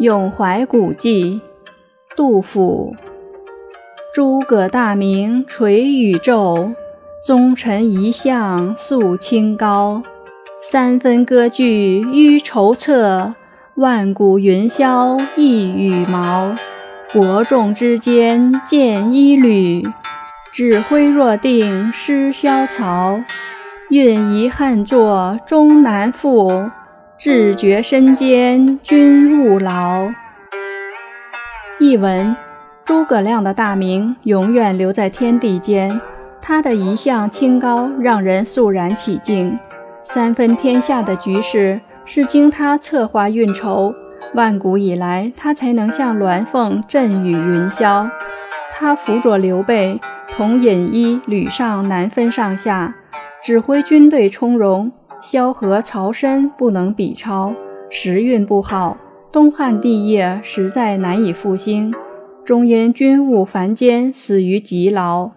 咏怀古迹，杜甫。诸葛大名垂宇宙，宗臣遗像肃清高。三分割据欲筹策，万古云霄一羽毛。伯仲之间见一缕，指挥若定失萧曹。运遗憾作终难复。志觉身兼君勿劳。译文：诸葛亮的大名永远留在天地间，他的一向清高让人肃然起敬。三分天下的局势是经他策划运筹，万古以来他才能像鸾凤振宇云霄。他辅佐刘备，同尹一、吕尚难分上下，指挥军队从容。萧何、曹参不能比超，时运不好，东汉帝业实在难以复兴，终因军务繁艰，死于极劳。